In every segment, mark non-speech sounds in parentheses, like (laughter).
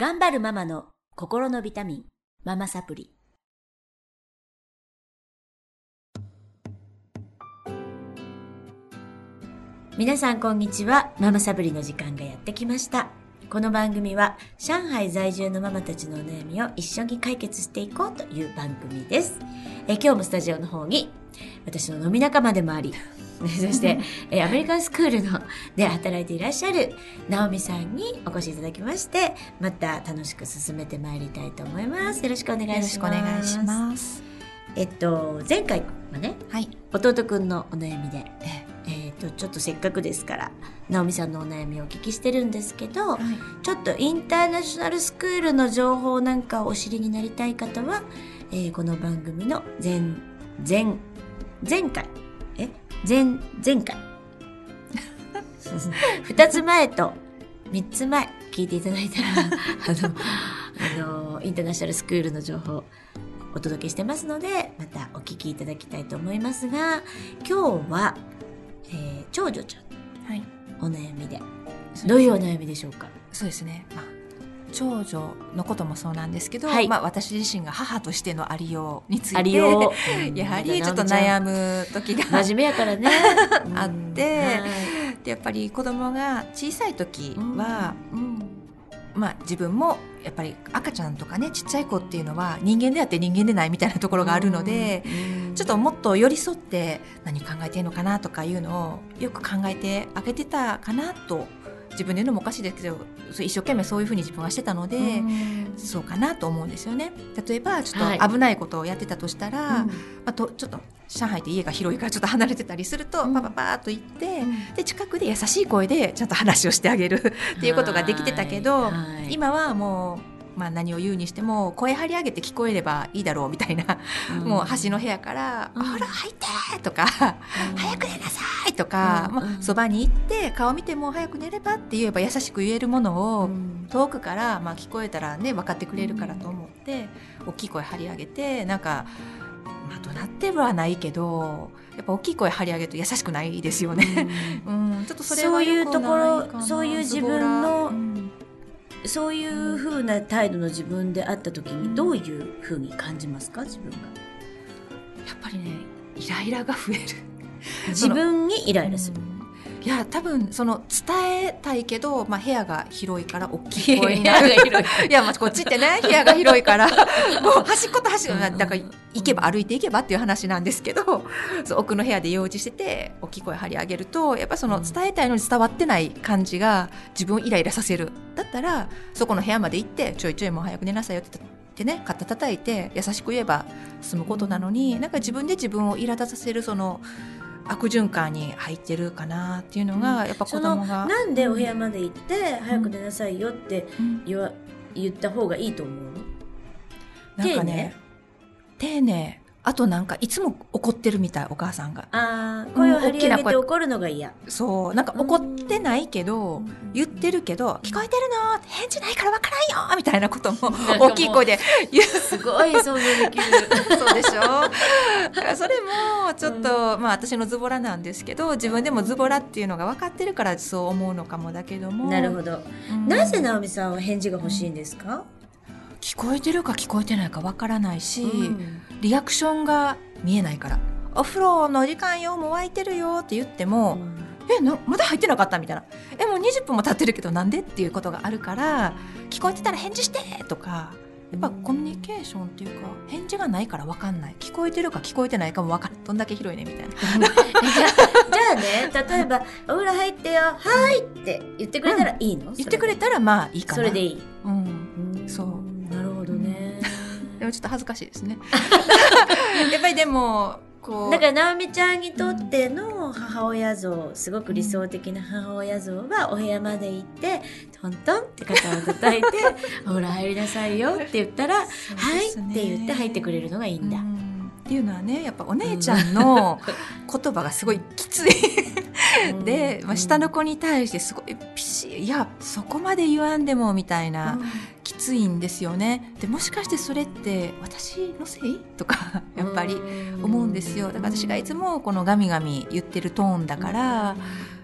頑張るママの心のビタミン、ママサプリ。皆さんこんにちは。ママサプリの時間がやってきました。この番組は上海在住のママたちのお悩みを一緒に解決していこうという番組です。え今日もスタジオの方に私の飲み仲間でもあり、(laughs) そして、(laughs) えアメリカンスクールので働いていらっしゃる直美さんにお越しいただきまして、また楽しく進めてまいりたいと思います。よろしくお願いします。よろしくお願いします。えっと、前回はね、はい。弟くんのお悩みで、ええっと、ちょっとせっかくですから、直美さんのお悩みをお聞きしてるんですけど、はい。ちょっとインターナショナルスクールの情報なんかをお知りになりたい方は、えーこの番組の前、前、前回、え？前、前回？(laughs) 二つ前と三つ前聞いていただいたら、あの、あの、インターナショナルスクールの情報お届けしてますので、またお聞きいただきたいと思いますが、今日は、えー長女ちゃんはい。お悩みで、どういうお悩みでしょうか？そうですね。まあ。長女のこともそうなんですけど、はいまあ私自身が母としてのありようについてありよう。(laughs) やはりちょっと悩む時が真面目やからね。(laughs) あってはいでやっぱり子供が小さい時は、うんまあ自分もやっぱり赤ちゃんとかねちっちゃい子っていうのは人間であって人間でないみたいなところがあるので、うんちょっともっと寄り添って何考えてるのかなとかいうのをよく考えてあげてたかなと自分で言うのもおかしいですけど一生懸命そういうふうに自分はしてたので、うん。そうかなと思うんですよね。例えばちょはい。っと危ないことをやってたとしたら、うん。まあ、とちょっと上海って家が広いからちょっと離れてたりすると、うん。パパパーっと行って、で近くで優しい声でちゃんと話をしてあげるっていうことができてたけど、はい。はい。今はもう。まあ、何を言うにしても声張り上げて聞こえればいいだろうみたいな、もう端の部屋から「うんほら入って!」とか「早く寝なさい!」とか、うん。もうそばに行って顔見ても早く寝ればって言えば優しく言えるものを、うん。遠くから、まあ、聞こえたらね分かってくれるからと思って、大きい声張り上げてなんか、まあ、怒鳴ってはないけどやっぱ大きい声張り上げると優しくないですよね。うん、ちょっとそれはそういうところそういう自分のそういう風な態度の自分であった時にどういう風に感じますか？自分が。やっぱりねイライラが増える。(laughs) 自分にイライラする、うんいや多分その伝えたいけど、まあ、部屋が広いから大きい。声になる部屋が広い。(laughs) やまあこっちってね (laughs) 部屋が広いから。もう端っこと端っこうんだから行けば歩いていけばっていう話なんですけどそう奥の部屋で用事してて大きい声張り上げるとやっぱそのうん。伝えたいのに伝わってない感じが自分をイライラさせる。だったらそこの部屋まで行ってちょいちょいもう早く寝なさいよって言ってね肩叩いて優しく言えば済むことなのになんか自分で自分を苛立たせるその悪循環に入ってるかなっていうのがやっぱ子供が。なんでお部屋まで行って早く寝なさいよってうん。言わ言った方がいいと思うの？なんかね丁寧あとなんかいつも怒ってるみたいお母さんが。ああ声を張り上げて怒るのが嫌。そうなんか怒ってないけど言ってるけど聞こえてるの返事ないからわからんよみたいなことも (laughs) 大きい声で言う。すごい想像できるそうでしょ？だからそれもちょっと、まあ私のズボラなんですけど自分でもズボラっていうのが分かってるからそう思うのかもだけども。なるほど、うん。なぜ直美さんは返事が欲しいんですか、聞こえてるか聞こえてないか分からないし、うんリアクションが見えないから。お風呂の時間よもう沸いてるよって言っても、えなまだ入ってなかったみたいな。えもう20分も経ってるけどなんでっていうことがあるから聞こえてたら返事してとかやっぱコミュニケーションっていうか返事がないから分かんない。聞こえてるか聞こえてないかも分かるどんだけ広いねみたいな。(laughs) (laughs) じゃあね例えば「(laughs) お風呂入ってよはい」って言ってくれたらいいの、言ってくれたらまあいいかな。それでいい。うん。うん。そうちょっと恥ずかしいですね。(laughs) やっぱりでもこうだから直美ちゃんにとっての母親像すごく理想的な母親像はお部屋まで行ってトントンって肩を叩いて「(laughs) お風呂入りなさいよ」って言ったら「はい」って言って入ってくれるのがいいんだ。うん。っていうのはねやっぱお姉ちゃんの (laughs) 言葉がすごいきつい。で、まあ、下の子に対してすごいピシッいやそこまで言わんでもみたいな、きついんですよね。でもしかしてそれって私のせい？とか (laughs) やっぱり思うんですよ。だから私がいつもこのガミガミ言ってるトーンだから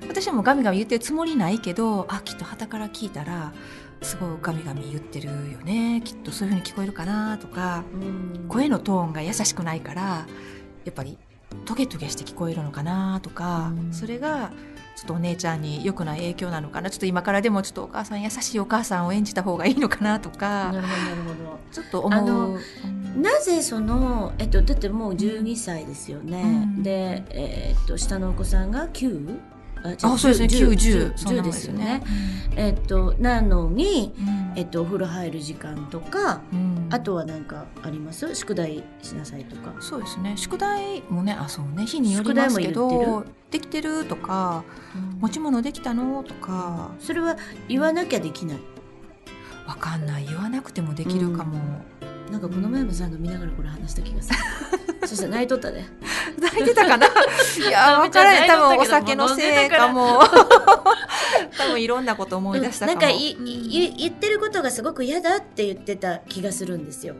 私はもうガミガミ言ってるつもりないけどあきっと傍から聞いたらすごいガミガミ言ってるよね。きっとそういうふうに聞こえるかなとかうん。声のトーンが優しくないからやっぱりトゲトゲして聞こえるのかなとか、うん。それがちょっとお姉ちゃんに良くない影響なのかな？ちょっと今からでもちょっとお母さん優しいお母さんを演じた方がいいのかなとなかなるほど。ちょっと思う。なぜその、えっと、だってもう12歳ですよね、うん。で、えっと下のお子さんが 9? あそうですね。10 90 10そんなもんですよね。えっとなのに、うん。えっと、お風呂入る時間とかうん。あとは何かあります？宿題しなさいとか。そうですね。宿題もねあそうね。日によりますけどできてるとか持ち物できたのとか。それは言わなきゃできない？わかんない。言わなくてもできるかも、なんかこの前もさ飲みながらこれ話した気がする。(laughs) そしたら泣いとったで。泣いてたかな？(laughs) いやわからない。多分お酒のせいかも。(laughs) 多分いろんなこと思い出したかも、なんかいい言ってることがすごく嫌だって言ってた気がするんですよ。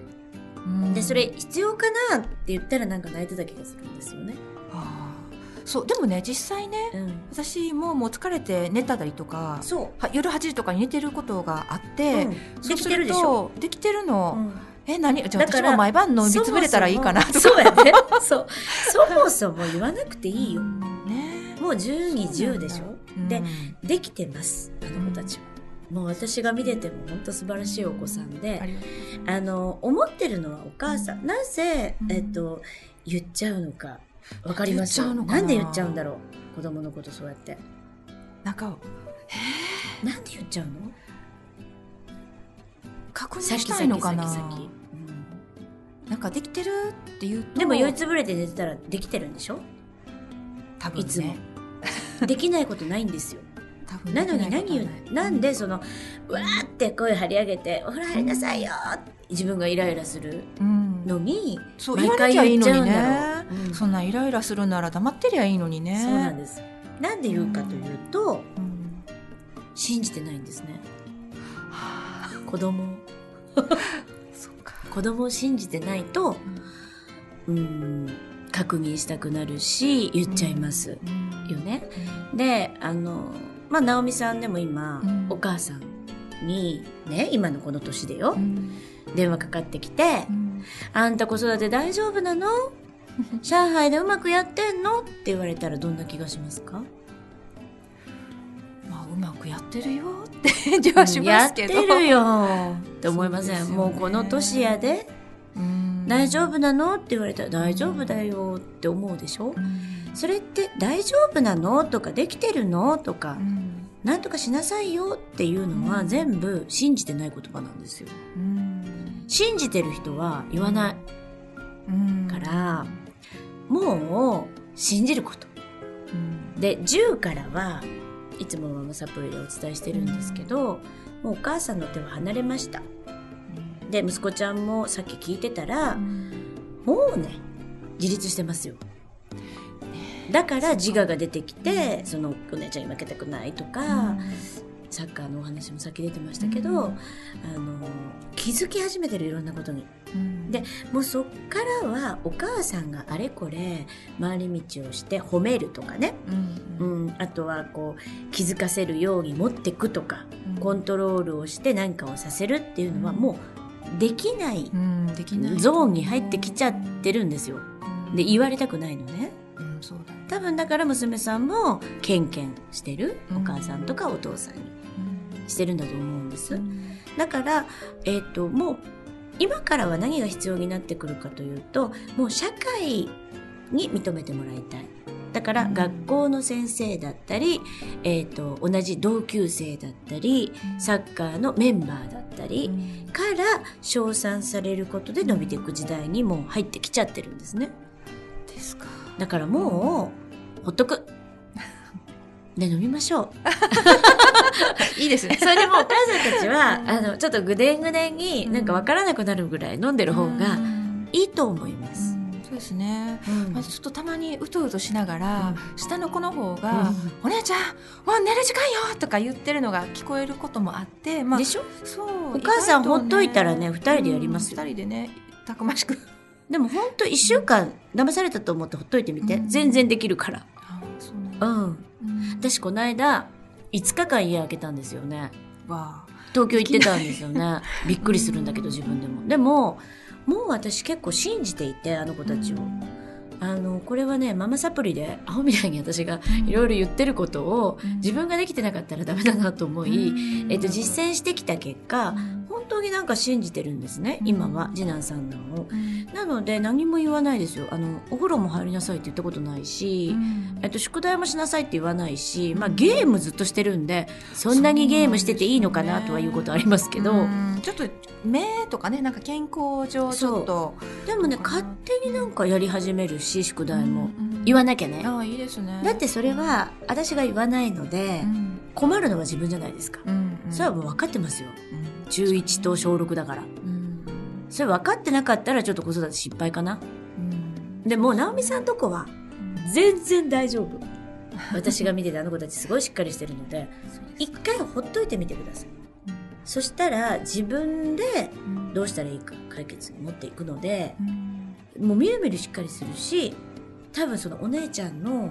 うん。でそれ必要かなって言ったらなんか泣いてた気がするんですよね。そうでもね実際ねうん、私ももう疲れて寝たりとかそは夜8時とかに寝てることがあっう、て、うん。できてるでしょ。とできてるの、うんえ何？じゃあ私も毎晩飲みつぶれたらいいかなとかそうやね。そう。そもそも言わなくていいよ。ねもう12、10でしょ？でうんできてます、あの子たちは。もう私が見てても本当素晴らしいお子さんであ、の、思ってるのはお母さん。なぜ、うんえっと、言っちゃうのか。わかります？な？んで言っちゃうんだろう？子供のことそうやって。なんかなんで言っちゃうの？確認したいのかな？なんかできてるって言うとでも酔いつぶれて寝てたらできてるんでしょ？多分ね。いつも。できないことないんですよ。多分なのに何言うなんでそのうわーって声張り上げて「お風呂入りなさいよ!」自分がイライラするうん。のにそう言わなきゃ毎回いいのに言っちゃうんだねろう、うん。そんなイライラするなら黙ってりゃいいのにね。そうなんです。なんで言うかというとうん。信じてないんですね。はあ子供 (laughs) 子供を信じてないとうん。確認したくなるし言っちゃいますうん。よね。であのまあ直美さんでも今、うん。お母さんにね今のこの年でよ、うん。電話かかってきてうん「あんた子育て大丈夫なの？(laughs) 上海でうまくやってんの?」って言われたらどんな気がしますか？まあうまくやってるよって返事はしますけど。やってるよ。って思いません、ね。もうこの年やで。うん。大丈夫なのって言われたら大丈夫だよって思うでしょ？うん。それって大丈夫なのとかできてるのとかうん。なんとかしなさいよっていうのはうん。全部信じてない言葉なんですよ。うん。信じてる人は言わない。うん。からもう信じること。うん。で10からはいつもママサプリでお伝えしてるんですけど、もうお母さんの手は離れました。で息子ちゃんもさっき聞いてたら、もうね自立してますよ。だから自我が出てきてそのお姉ちゃんに負けたくないとか、サッカーのお話もさっき出てましたけど、うん。あの気づき始めてるいろんなことにうん。でもうそっからはお母さんがあれこれ回り道をして褒めるとかね、ううん。ん、あとはこう気づかせるように持ってくとかコントロールをして何かをさせるっていうのはうん。もうできないゾーンに入ってきちゃってるんですよ。で言われたくないのね。多分だから娘さんもケンケンしてるうん。お母さんとかお父さんにしてるんだと思うんです。うん。だから、えっ、と、もう、今からは何が必要になってくるかというと、もう社会に認めてもらいたい。だから、うん学校の先生だったり、えっ、と、同じ同級生だったり、サッカーのメンバーだったり、うんから称賛されることで伸びていく時代にもう入ってきちゃってるんですね。ですかだからもう、ほっとく。で、飲みましょう。(laughs) いいですね。(laughs) それでもお母さんたちは、うん。あの、ちょっとぐでんぐでんになんかわからなくなるぐらい飲んでる方がうん。いいと思います。そうですね。うん。まあ、ちょっとたまにうとうとしながら、下の子の方が、うん。お姉ちゃんもう寝る時間よ!」とか言ってるのが聞こえることもあって、まあで、しょ？そうお母さん意外ほっといたらね二人でやりますよ。うん二人でねたくましく。でもほんと一週間騙されたと思ってほっといてみて。うん。全然できるから。うなん。私この間、5日間家開けたんですよね。わあ。東京行ってたんですよね。びっくりするんだけど自分でも。でも、もう私結構信じていて、あの子たちを。あのこれはねママサプリでアホみたいに私がいろいろ言ってることを自分ができてなかったらダメだなと思い、えっと、実践してきた結果本当になんか信じてるんですね今は次男さんなのを。なので何も言わないですよ。あのお風呂も入りなさいって言ったことないし、えっと、宿題もしなさいって言わないし、まあ、ゲームずっとしてるんでそんなにゲームしてていいのかなとはいうことありますけど。ちょっと目とかねなんか健康上ちょっと。でもね勝手になんかやり始めるし宿題も、言わなきゃね、ああいいですね。だってそれは私が言わないので、困るのは自分じゃないですか、それはもう分かってますよ、中1と小6だから、それ分かってなかったらちょっと子育て失敗かな、でも直美さんとこは全然大丈夫。(laughs) 私が見ててあの子たちすごいしっかりしてるので一回ほっといてみてください。そしたら自分でどうしたらいいか解決に持っていくので、もうみるみるしっかりするし多分そのお姉ちゃんの、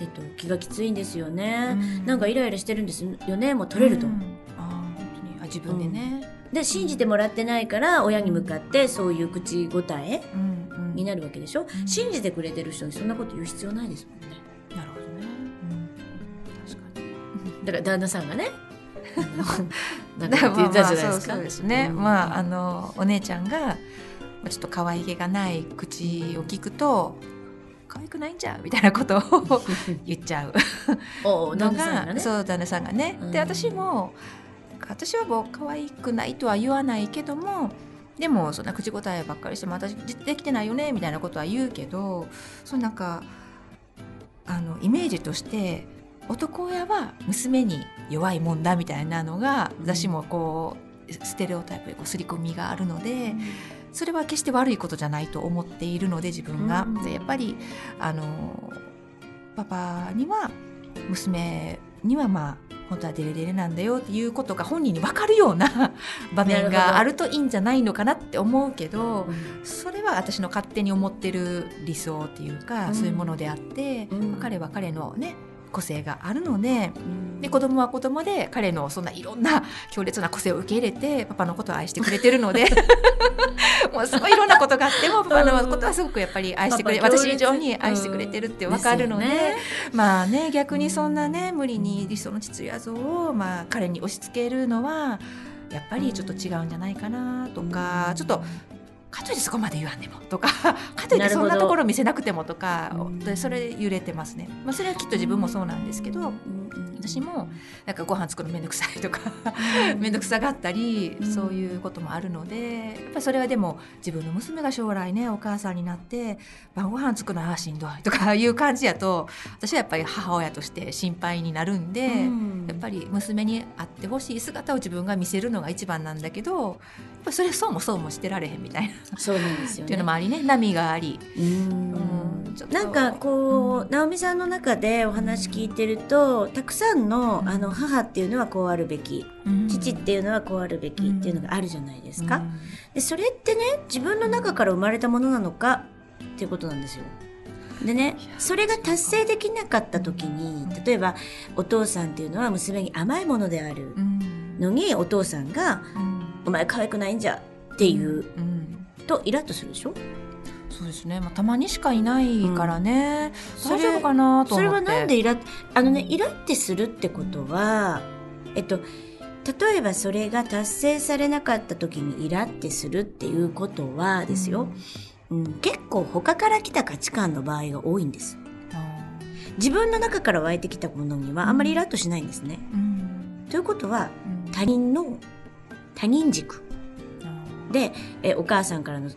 えっと、気がきついんですよね、なんかイライラしてるんですよね。もう取れると。思う、自分でね、で信じてもらってないから親に向かってそういう口答えになるわけでしょ、信じてくれてる人にそんなこと言う必要ないですもんね。なるほどね、確かに。だから旦那さんがね。(laughs) なんか言ったじゃないですか。そうですね。まああのお姉ちゃんがちょっと可愛げがない口を聞くと。可愛くないんじゃみたいなことを (laughs) 言っちゃう。のが、ね、そう旦那さんがね。で私も私はもう可愛くないとは言わないけどもでもそんな口答えばっかりしても私できてないよねみたいなことは言うけどそうなんかあのイメージとして男親は娘に弱いもんだみたいなのが、私もこうステレオタイプでこう刷り込みがあるので、それは決して悪いことじゃないと思っているので自分が。でやっぱりあのパパには娘にはまあ本当はデレデレなんだよっていうことが本人に分かるような (laughs) 場面があるといいんじゃないのかなって思うけど、それは私の勝手に思ってる理想っていうか、そういうものであって、彼は彼のね個性があるので,、で子供は子供で彼のそんないろんな強烈な個性を受け入れてパパのことを愛してくれてるので (laughs) もうすごいいろんなことがあってもパパのことはすごくやっぱり愛してくれ、私以上に愛してくれてるって分かるので、ね、まあね逆にそんなね無理に理想の父親像を、まあ、彼に押し付けるのはやっぱりちょっと違うんじゃないかなとか、ちょっとかといってそこまで言わんでもとかかといってそんなところ見せなくてもとかでそれ揺れてますね、まあ、それはきっと自分もそうなんですけど、私もなんかご飯作るの面倒くさいとか面倒くさがったり、そういうこともあるのでやっぱりそれはでも自分の娘が将来ねお母さんになって晩ご飯作るのはしんどいとかいう感じやと私はやっぱり母親として心配になるんで、やっぱり娘に会ってほしい姿を自分が見せるのが一番なんだけどやっぱそれそうもそうもしてられへんみたいな。そうなんですよ、ね、っていうのもありね波があり。うんなんかこう、うん、直美さんの中でお話聞いてるとたくさんのあの母っていうのはこうあるべき、うん、父っていうのはこうあるべきっていうのがあるじゃないですか、うん、でそれってね自分の中から生まれたものなのかっていうことなんですよ。でねそれが達成できなかった時に例えばお父さんっていうのは娘に甘いものである。のにお父さんが「お前可愛くないんじゃ」っていう、とイラッとするでしょ？そうですね、まあ、たまにしかいないからね、うん、大丈夫かなとそれはなんでイラあのねイラってするってことはえっと例えばそれが達成されなかった時にイラってするっていうことはですよ、うん、うん、結構他から来た価値観の場合が多いんです。自分の中から湧いてきたものにはあんまりイラッとしないんですね。うん、ということは、他人の他人軸。でえお母さんからの、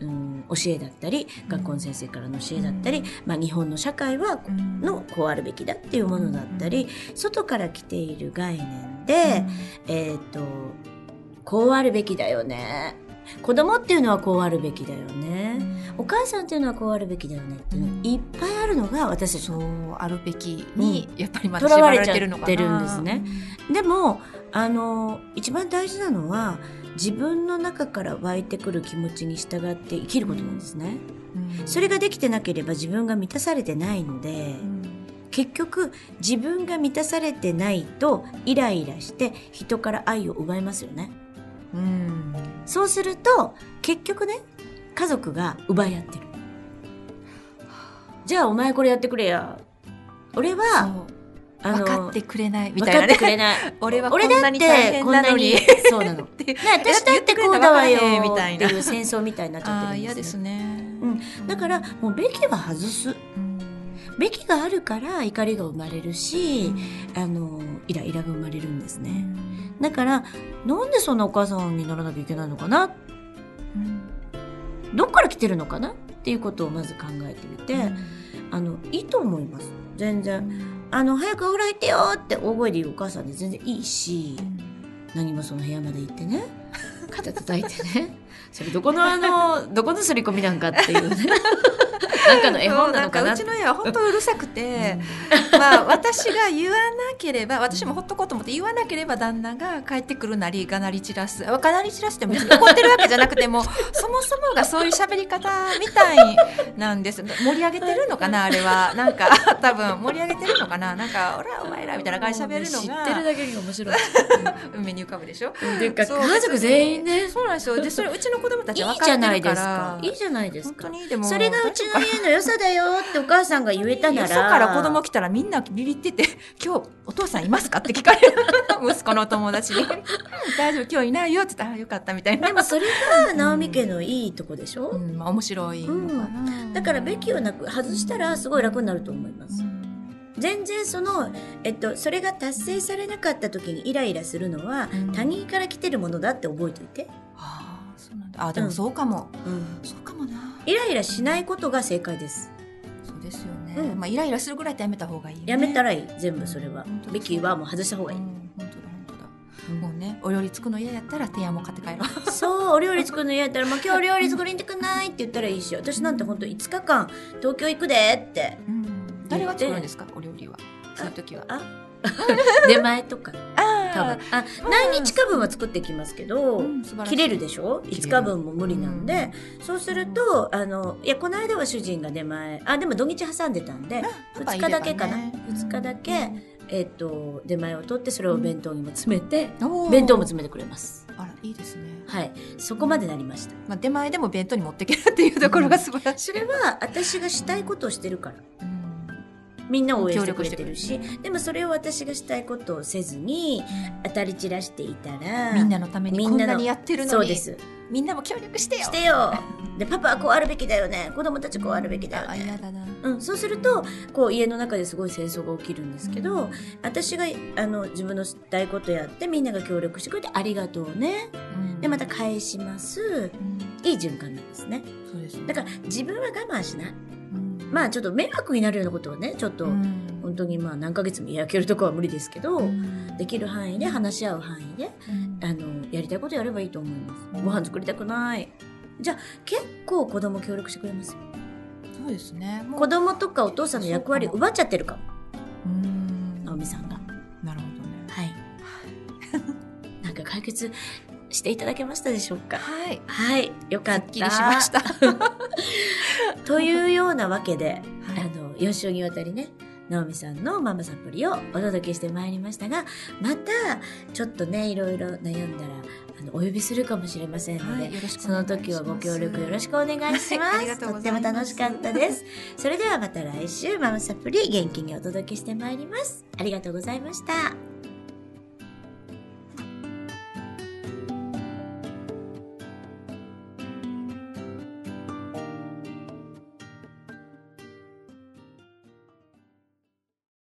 うん、教えだったり学校の先生からの教えだったり、まあ、日本の社会はのこうあるべきだっていうものだったり外から来ている概念で、えっ、とこうあるべきだよね。子供っていうのはこうあるべきだよね、お母さんっていうのはこうあるべきだよねっていうのいっぱいあるのが私たちそうあるべきにやっぱりまだ縛られてるのかな。てるんですね。でもあの一番大事なのは自分の中から湧いてくる気持ちに従って生きることなんですね。それができてなければ自分が満たされてないので、結局自分が満たされてないとイライラして人から愛を奪いますよね。うんそうすると結局ね家族が奪い合ってる。じゃあお前これやってくれや。俺は分かってくれないみ分かってたいなねくれない。(laughs) 俺はこ俺だっんなに大て変なのにこんなに (laughs) そうなの。っ (laughs) てね、私だってこうだわよ言っていう戦争みたいになっちゃってるんですですよ。ね、うんだからもうべきは外す。うんべきがあるから怒りが生まれるし、あの、イライラが生まれるんですね。だから、なんでそんなお母さんにならなきゃいけないのかな？どっから来てるのかな？っていうことをまず考えてみて、あの、いいと思います。全然。あの、早くお風呂入ってよって大声で言うお母さんで全然いいし、何もその部屋まで行ってね、(laughs) 肩叩いてね、それどこのあの、どこの刷り込みなんかっていうね。(laughs) なんかの絵本なのかなそうちの家は本当うるさくて、まあ私が言わなければ私もほっとこうと思って言わなければ旦那が帰ってくるなりがなり散らす。あがなり散らすって別に怒ってるわけじゃなくてもそもそもがそういう喋り方みたいなんです。盛り上げてるのかなあれは。なんか (laughs) 多分盛り上げてるのかな。なんか「おらお前ら」みたいな感じで喋るの知がってるだけが面白い。(laughs) 目に浮かぶでしょ？家族全員ね、そうなんですよ。でそれうちの子供たちいは分かっていじゃないるからですか。いいじゃないです本当か。にでもそれがうちの家の良さだよってお母さんが言えたなら。よそから子供来たらみんなビビってて「今日お父さんいますか?」って聞かれる。(laughs) 息子の友達に。うん「大丈夫今日いないよ」って言ったら「あよかった」みたいなでもそれが直美家のいいとこでしょ、うんまあ、面白いのかな、だからべきをなく外したらすごい楽になると思います。全然その、えっと、それが達成されなかった時にイライラするのは、うん。他人から来てるものだって覚えておいて。ああそうなんだ。あでもそうかも、うん。そうかも。なイライラしないことが正解です。そうですよね、うんまあイライラするぐらいってやめた方がいいよねやめたらいい、全部それは本当。べきはもう外した方がいい。うん本当だ本当だもうねお料理作るの嫌やったら提案も買って帰ろうそう、お料理作るの嫌やったら、もう今日お料理作りに行くないって言ったらいいし、私なんて本当5日間東京行くでって。誰が作るんですかお料理はそういう時はあ (laughs) 出前とか。あ多分。あ、何日か分は作ってきますけど、切れるでしょ？切れる ?5 日分も無理なんで、そうすると、あの、いや、この間は主人が出前、あ、でも土日挟んでたんで、2日だけかな。2日だけ、えっと、出前を取って、それを弁当にも詰めて、弁当も詰めてくれます。あらいいですね、はい。そこまでなりました。まあ、出前でも弁当に持っていけるっていうところが素晴らしい、それは、私がしたいことをしてるから。うんみんな応援してくれてるし、でもそれを私がしたいことをせずに、当たり散らしていたら、みんなのためにみんなのこんなにやってるのにそうです。みんなも協力してよしてよで、パパはこうあるべきだよね。子供たちこうあるべきだよね。あ嫌だなうん、そうすると、こう家の中ですごい戦争が起きるんですけど、私があの自分のしたいことやってみんなが協力してくれてありがとうね。うんで、また返します。うんいい循環なんですね。そうですねだから自分は我慢しない。うんまあちょっと迷惑になるようなことはね、ちょっと、うん本当にまあ何ヶ月も焼けるとこは無理ですけど、うんできる範囲で話し合う範囲で、うんあの、やりたいことやればいいと思います。うんご飯作りたくない。じゃあ結構子供協力してくれます？よ。そうですね子供とかお父さんの役割そうか奪っちゃってるかも。うん直美さんが。なるほどねはい。(laughs) なんか解決していただけましたでしょうか？はいはい。よかった。すっきりしました (laughs) というようなわけで、はいあの、4週にわたりね、直美さんのママサプリをお届けしてまいりましたが、また、ちょっとね、いろいろ悩んだら、あの、お呼びするかもしれませんので、はいその時はご協力よろしくお願いします。はいますっても楽しかったです。それではまた来週、ママサプリ元気にお届けしてまいります。ありがとうございました。